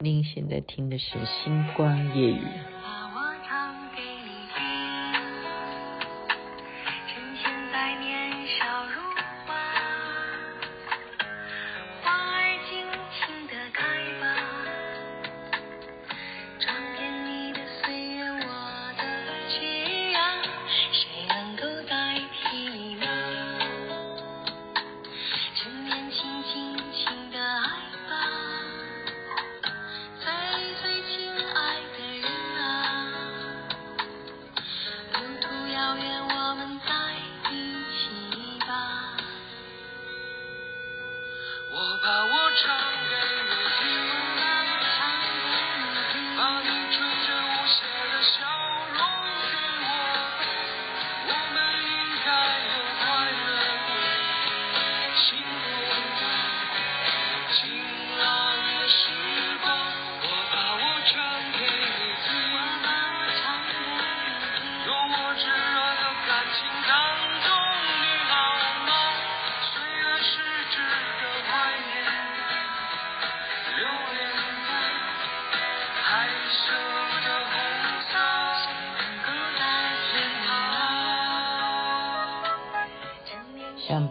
您现在听的是《星光夜雨》。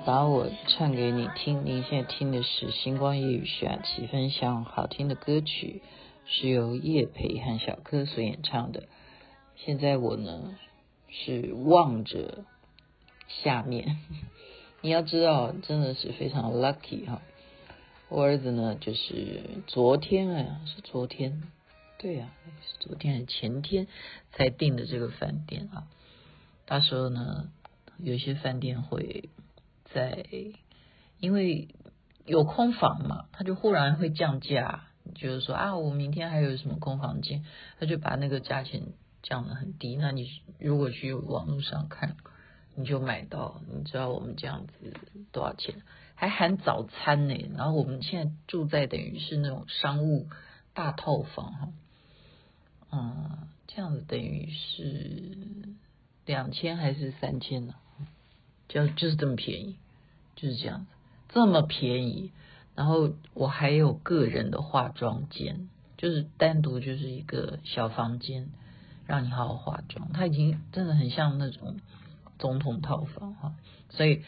把我唱给你听。您现在听的是《星光夜语》徐雅琪分享好听的歌曲，是由叶培和小柯所演唱的。现在我呢是望着下面，你要知道，真的是非常 lucky 哈。我儿子呢，就是昨天啊，是昨天，对呀、啊，是昨天还是前天才订的这个饭店啊。他说呢，有些饭店会。在，因为有空房嘛，他就忽然会降价，就是说啊，我明天还有什么空房间，他就把那个价钱降得很低。那你如果去网络上看，你就买到，你知道我们这样子多少钱？还含早餐呢。然后我们现在住在等于是那种商务大套房哈，嗯，这样子等于是两千还是三千呢？就就是这么便宜，就是这样子，这么便宜。然后我还有个人的化妆间，就是单独就是一个小房间，让你好好化妆。它已经真的很像那种总统套房哈，所以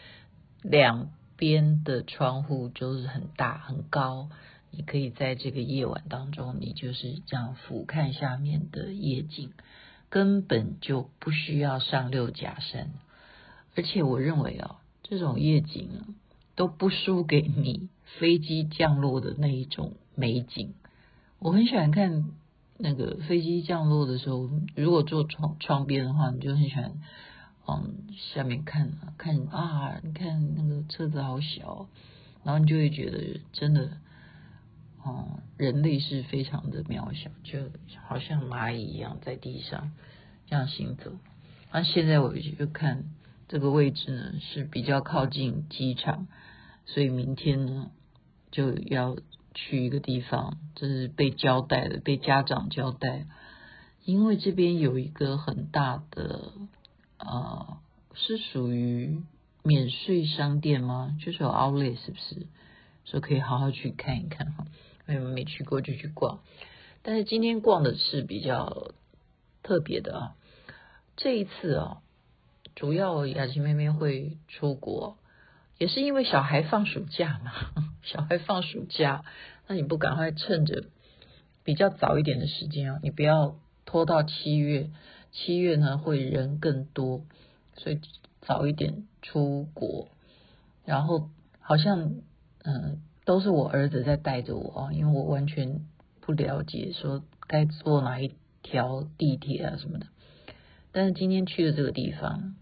两边的窗户就是很大很高，你可以在这个夜晚当中，你就是这样俯瞰下面的夜景，根本就不需要上六甲山。而且我认为啊，这种夜景啊，都不输给你飞机降落的那一种美景。我很喜欢看那个飞机降落的时候，如果坐窗窗边的话，你就很喜欢往下面看看啊，你看那个车子好小，然后你就会觉得真的，嗯，人类是非常的渺小，就好像蚂蚁一样在地上这样行走。那现在我就看。这个位置呢是比较靠近机场，所以明天呢就要去一个地方，这是被交代的，被家长交代，因为这边有一个很大的呃，是属于免税商店吗？就是有 Outlet 是不是？所以可以好好去看一看哈，因为没去过就去逛。但是今天逛的是比较特别的啊，这一次啊。主要雅琪妹妹会出国，也是因为小孩放暑假嘛。小孩放暑假，那你不赶快趁着比较早一点的时间啊？你不要拖到七月，七月呢会人更多，所以早一点出国。然后好像嗯，都是我儿子在带着我啊，因为我完全不了解说该坐哪一条地铁啊什么的。但是今天去的这个地方。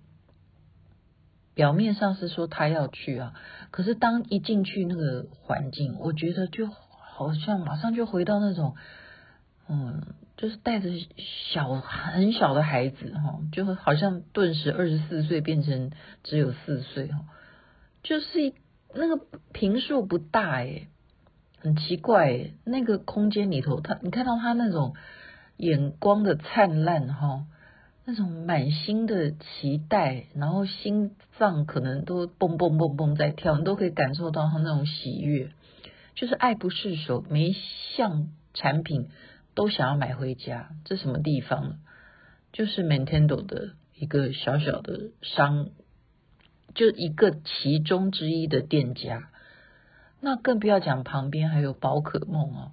表面上是说他要去啊，可是当一进去那个环境，我觉得就好像马上就回到那种，嗯，就是带着小很小的孩子哈，就好像顿时二十四岁变成只有四岁哈，就是那个坪数不大诶，很奇怪诶，那个空间里头，他你看到他那种眼光的灿烂哈。那种满心的期待，然后心脏可能都蹦蹦蹦蹦在跳，你都可以感受到他那种喜悦，就是爱不释手，每一项产品都想要买回家。这什么地方？就是 Nintendo 的一个小小的商，就一个其中之一的店家。那更不要讲旁边还有宝可梦啊！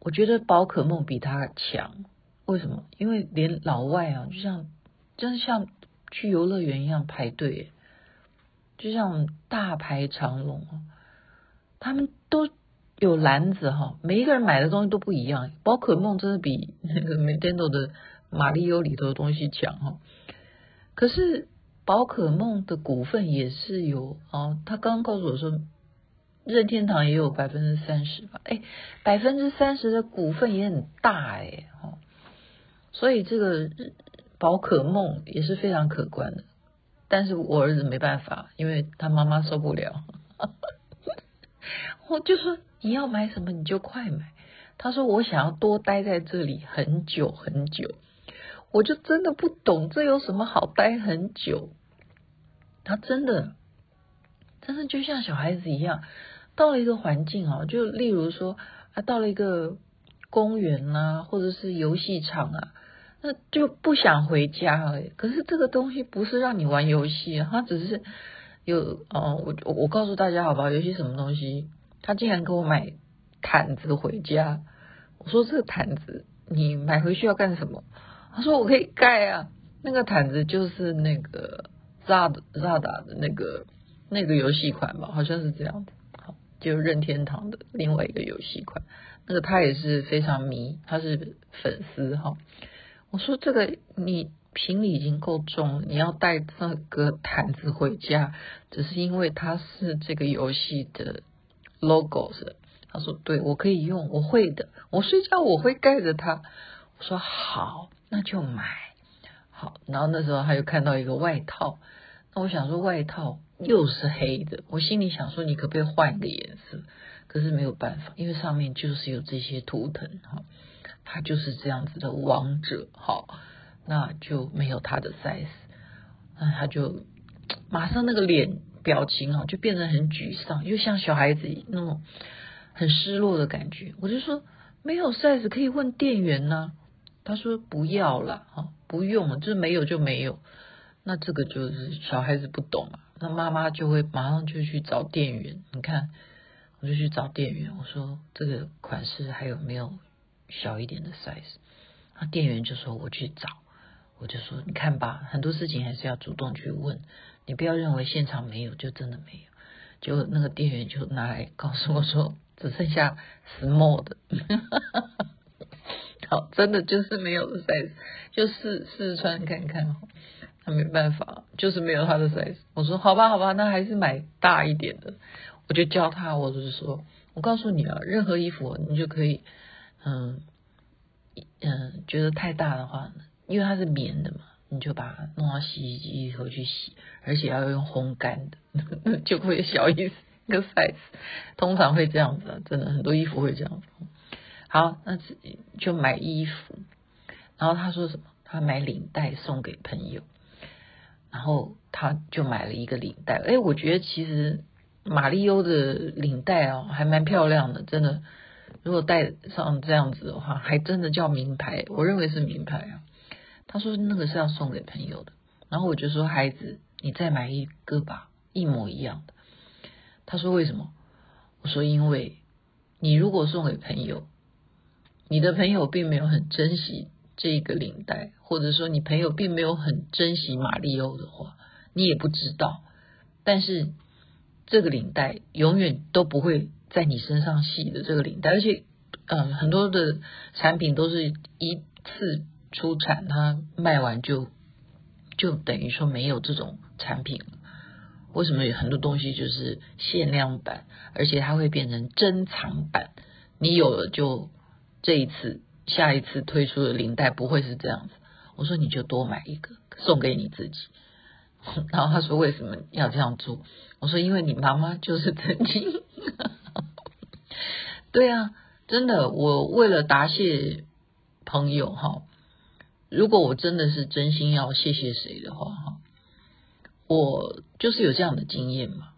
我觉得宝可梦比它强，为什么？因为连老外啊，就像真的像去游乐园一样排队，就像大排长龙啊！他们都有篮子哈，每一个人买的东西都不一样。宝可梦真的比那个 Nintendo 的马里奥里头的东西强哈。可是宝可梦的股份也是有啊，他刚刚告诉我说。任天堂也有百分之三十吧，哎，百分之三十的股份也很大哎，哈，所以这个宝可梦也是非常可观的。但是我儿子没办法，因为他妈妈受不了，我就说你要买什么你就快买。他说我想要多待在这里很久很久，我就真的不懂这有什么好待很久。他真的，真的就像小孩子一样。到了一个环境啊，就例如说啊，到了一个公园啊，或者是游戏场啊，就不想回家了。可是这个东西不是让你玩游戏，它只是有哦，我我告诉大家好不好？游戏什么东西？他竟然给我买毯子回家。我说这个毯子你买回去要干什么？他说我可以盖啊。那个毯子就是那个 ZAD ZAD 的那个那个游戏款吧，好像是这样的。就任天堂的另外一个游戏款，那个他也是非常迷，他是粉丝哈。我说这个你行李已经够重，你要带这个毯子回家，只是因为它是这个游戏的 logo 是。他说对，我可以用，我会的，我睡觉我会盖着它。我说好，那就买好。然后那时候他又看到一个外套，那我想说外套。又是黑的，我心里想说，你可不可以换一个颜色？可是没有办法，因为上面就是有这些图腾哈，他就是这样子的王者，好，那就没有他的 size，那他就马上那个脸表情啊，就变得很沮丧，又像小孩子那种很失落的感觉。我就说没有 size 可以问店员呢，他说不要了，哈，不用了，就是没有就没有。那这个就是小孩子不懂嘛。那妈妈就会马上就去找店员，你看，我就去找店员，我说这个款式还有没有小一点的 size？那店员就说我去找，我就说你看吧，很多事情还是要主动去问，你不要认为现场没有就真的没有。就那个店员就拿来告诉我说只剩下 small 的，好，真的就是没有 size，就试试穿看看。他没办法，就是没有他的 size。我说好吧，好吧，那还是买大一点的。我就教他，我就是说，我告诉你啊，任何衣服你就可以，嗯嗯，觉得太大的话，因为它是棉的嘛，你就把它弄到洗衣机里头去洗，而且要用烘干的，就会小一个 size。通常会这样子啊，真的很多衣服会这样子。好，那自己就买衣服。然后他说什么？他买领带送给朋友。然后他就买了一个领带，哎，我觉得其实马里欧的领带哦，还蛮漂亮的，真的。如果戴上这样子的话，还真的叫名牌，我认为是名牌啊。他说那个是要送给朋友的，然后我就说孩子，你再买一个吧，一模一样的。他说为什么？我说因为你如果送给朋友，你的朋友并没有很珍惜。这个领带，或者说你朋友并没有很珍惜马里欧的话，你也不知道。但是这个领带永远都不会在你身上系的这个领带，而且，嗯，很多的产品都是一次出产，它卖完就就等于说没有这种产品了。为什么有很多东西就是限量版，而且它会变成珍藏版？你有了就这一次。下一次推出的领带不会是这样子，我说你就多买一个送给你自己。然后他说为什么要这样做？我说因为你妈妈就是曾经。对啊，真的，我为了答谢朋友哈，如果我真的是真心要谢谢谁的话哈，我就是有这样的经验嘛，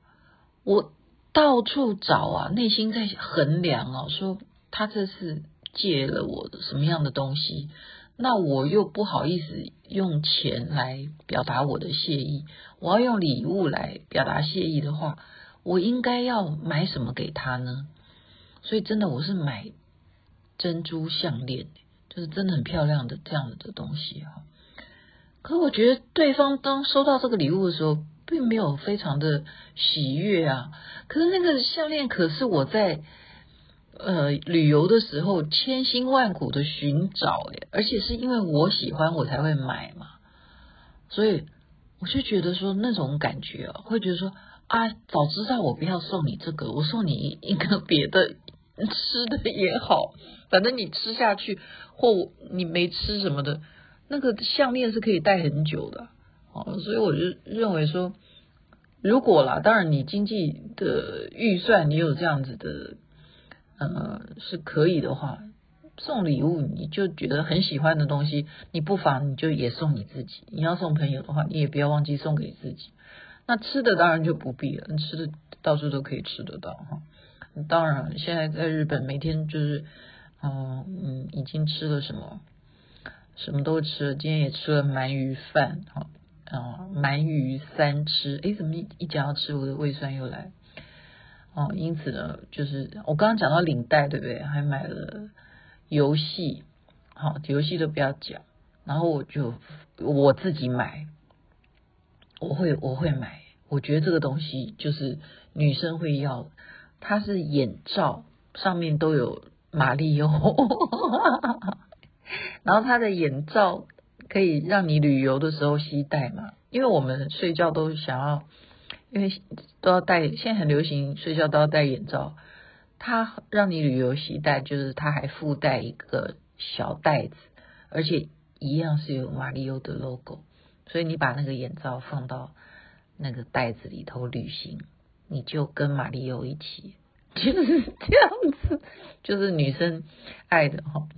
我到处找啊，内心在衡量啊，说。他这是借了我什么样的东西？那我又不好意思用钱来表达我的谢意，我要用礼物来表达谢意的话，我应该要买什么给他呢？所以真的，我是买珍珠项链，就是真的很漂亮的这样子的东西哈。可我觉得对方当收到这个礼物的时候，并没有非常的喜悦啊。可是那个项链可是我在。呃，旅游的时候千辛万苦的寻找，而且是因为我喜欢我才会买嘛，所以我就觉得说那种感觉啊，会觉得说啊，早知道我不要送你这个，我送你一个别的吃的也好，反正你吃下去或你没吃什么的，那个项链是可以戴很久的，哦，所以我就认为说，如果啦，当然你经济的预算你有这样子的。呃，是可以的话，送礼物你就觉得很喜欢的东西，你不妨你就也送你自己。你要送朋友的话，你也不要忘记送给自己。那吃的当然就不必了，你吃的到处都可以吃得到哈。当然，现在在日本每天就是，嗯嗯，已经吃了什么，什么都吃了。今天也吃了鳗鱼饭哈，啊，鳗鱼三吃。诶，怎么一一讲要吃，我的胃酸又来。哦，因此呢，就是我刚刚讲到领带，对不对？还买了游戏，好，游戏都不要讲。然后我就我自己买，我会我会买。我觉得这个东西就是女生会要，它是眼罩，上面都有马力欧，然后它的眼罩可以让你旅游的时候携带嘛，因为我们睡觉都想要。因为都要戴，现在很流行睡觉都要戴眼罩。它让你旅游携带，就是它还附带一个小袋子，而且一样是有马里欧的 logo。所以你把那个眼罩放到那个袋子里头旅行，你就跟马里欧一起，就是这样子，就是女生爱的哈。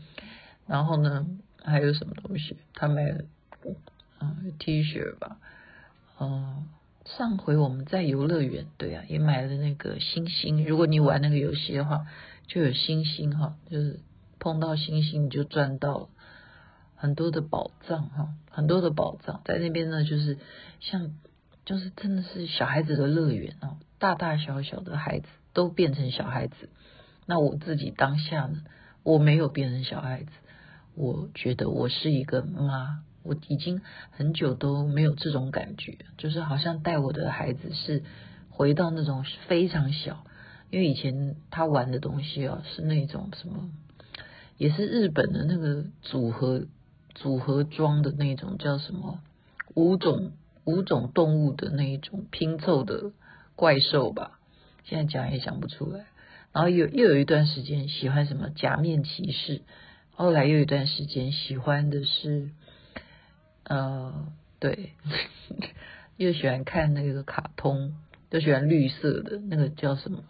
然后呢，还有什么东西？他买了嗯 T 恤吧，嗯。上回我们在游乐园，对啊，也买了那个星星。如果你玩那个游戏的话，就有星星哈，就是碰到星星你就赚到很多的宝藏哈，很多的宝藏在那边呢。就是像，就是真的是小孩子的乐园哦，大大小小的孩子都变成小孩子。那我自己当下呢，我没有变成小孩子，我觉得我是一个妈。我已经很久都没有这种感觉，就是好像带我的孩子是回到那种非常小，因为以前他玩的东西哦是那种什么，也是日本的那个组合组合装的那种叫什么五种五种动物的那一种拼凑的怪兽吧，现在讲也讲不出来。然后有又有一段时间喜欢什么假面骑士，后来又有一段时间喜欢的是。呃，对，又喜欢看那个卡通，都喜欢绿色的那个叫什么？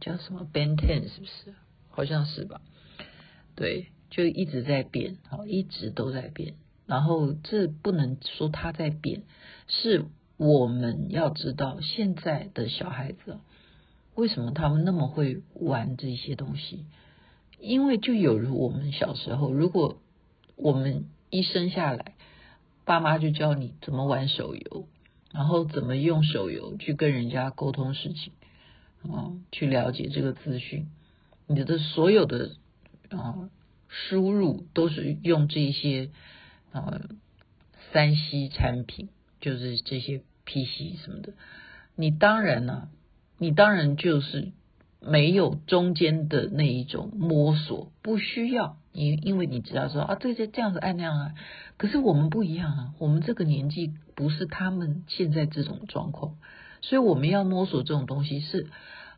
叫什么？Ben Ten 是不是？好像是吧？对，就一直在变，好，一直都在变。然后这不能说他在变，是我们要知道现在的小孩子为什么他们那么会玩这些东西？因为就有如我们小时候，如果我们一生下来，爸妈就教你怎么玩手游，然后怎么用手游去跟人家沟通事情，啊，去了解这个资讯。你的所有的啊输入都是用这些啊三 C 产品，就是这些 PC 什么的。你当然呢、啊，你当然就是。没有中间的那一种摸索，不需要你，因为你知道说啊，这些这样子按那样啊。可是我们不一样啊，我们这个年纪不是他们现在这种状况，所以我们要摸索这种东西是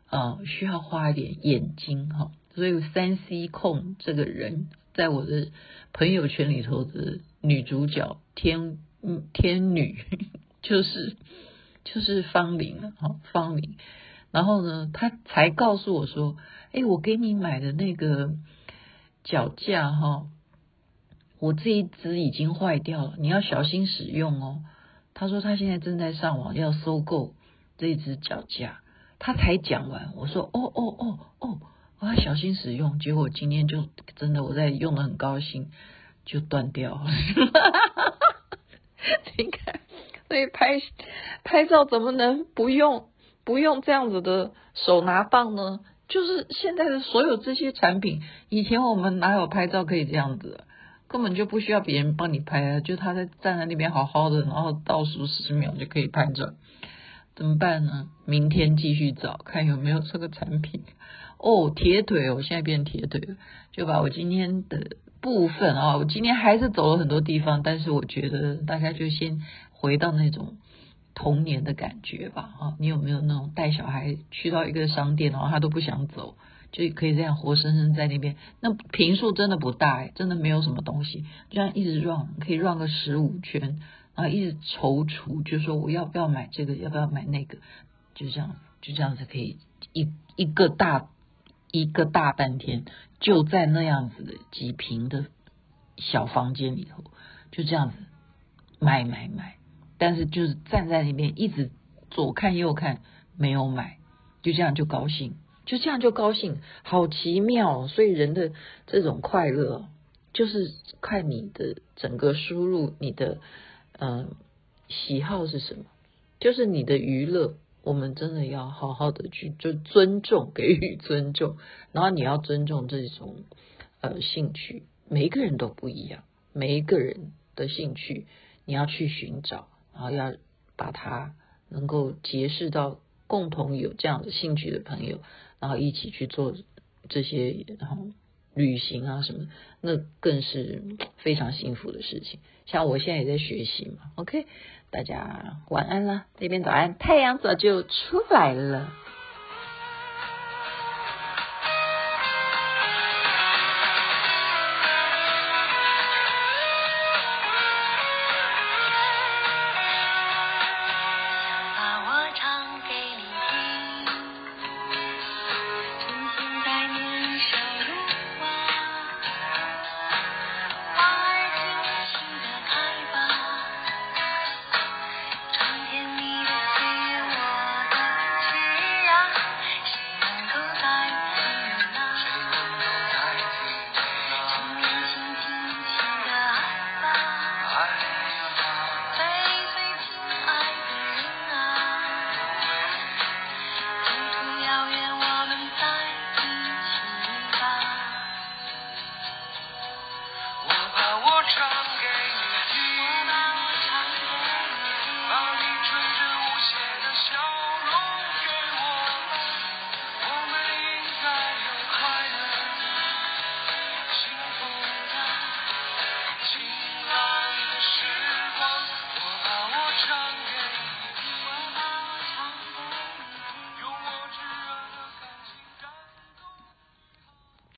呃需要花一点眼睛哈。所以三 C 控这个人在我的朋友圈里头的女主角天天女就是就是芳龄了哈，芳龄。然后呢，她才告诉我说：“哎，我给你买的那个脚架哈，我这一只已经坏掉了，你要小心使用哦。”她说她现在正在上网要收购这只脚架。他才讲完，我说：“哦哦哦哦，我要小心使用，结果今天就真的我在用的很高兴，就断掉了。你看，所以拍拍照怎么能不用不用这样子的手拿棒呢？就是现在的所有这些产品，以前我们哪有拍照可以这样子？根本就不需要别人帮你拍啊，就他在站在那边好好的，然后倒数十秒就可以拍照。怎么办呢？明天继续找，看有没有这个产品。哦，铁腿，哦现在变铁腿了，就把我今天的部分啊，我今天还是走了很多地方，但是我觉得大家就先回到那种童年的感觉吧啊，你有没有那种带小孩去到一个商店，然后他都不想走，就可以这样活生生在那边？那平数真的不大哎，真的没有什么东西，这样一直 run 可以 run 个十五圈，然后一直踌躇，就说我要不要买这个，要不要买那个，就这样，就这样子可以一一个大。一个大半天，就在那样子的几平的小房间里头，就这样子买买买，但是就是站在那边一直左看右看，没有买，就这样就高兴，就这样就高兴，好奇妙哦。所以人的这种快乐，就是看你的整个输入，你的嗯、喜好是什么，就是你的娱乐。我们真的要好好的去就尊重，给予尊重，然后你要尊重这种呃兴趣，每一个人都不一样，每一个人的兴趣你要去寻找，然后要把它能够结识到共同有这样的兴趣的朋友，然后一起去做这些，然后旅行啊什么，那更是非常幸福的事情。像我现在也在学习嘛，OK。大家晚安了，这边早安，太阳早就出来了。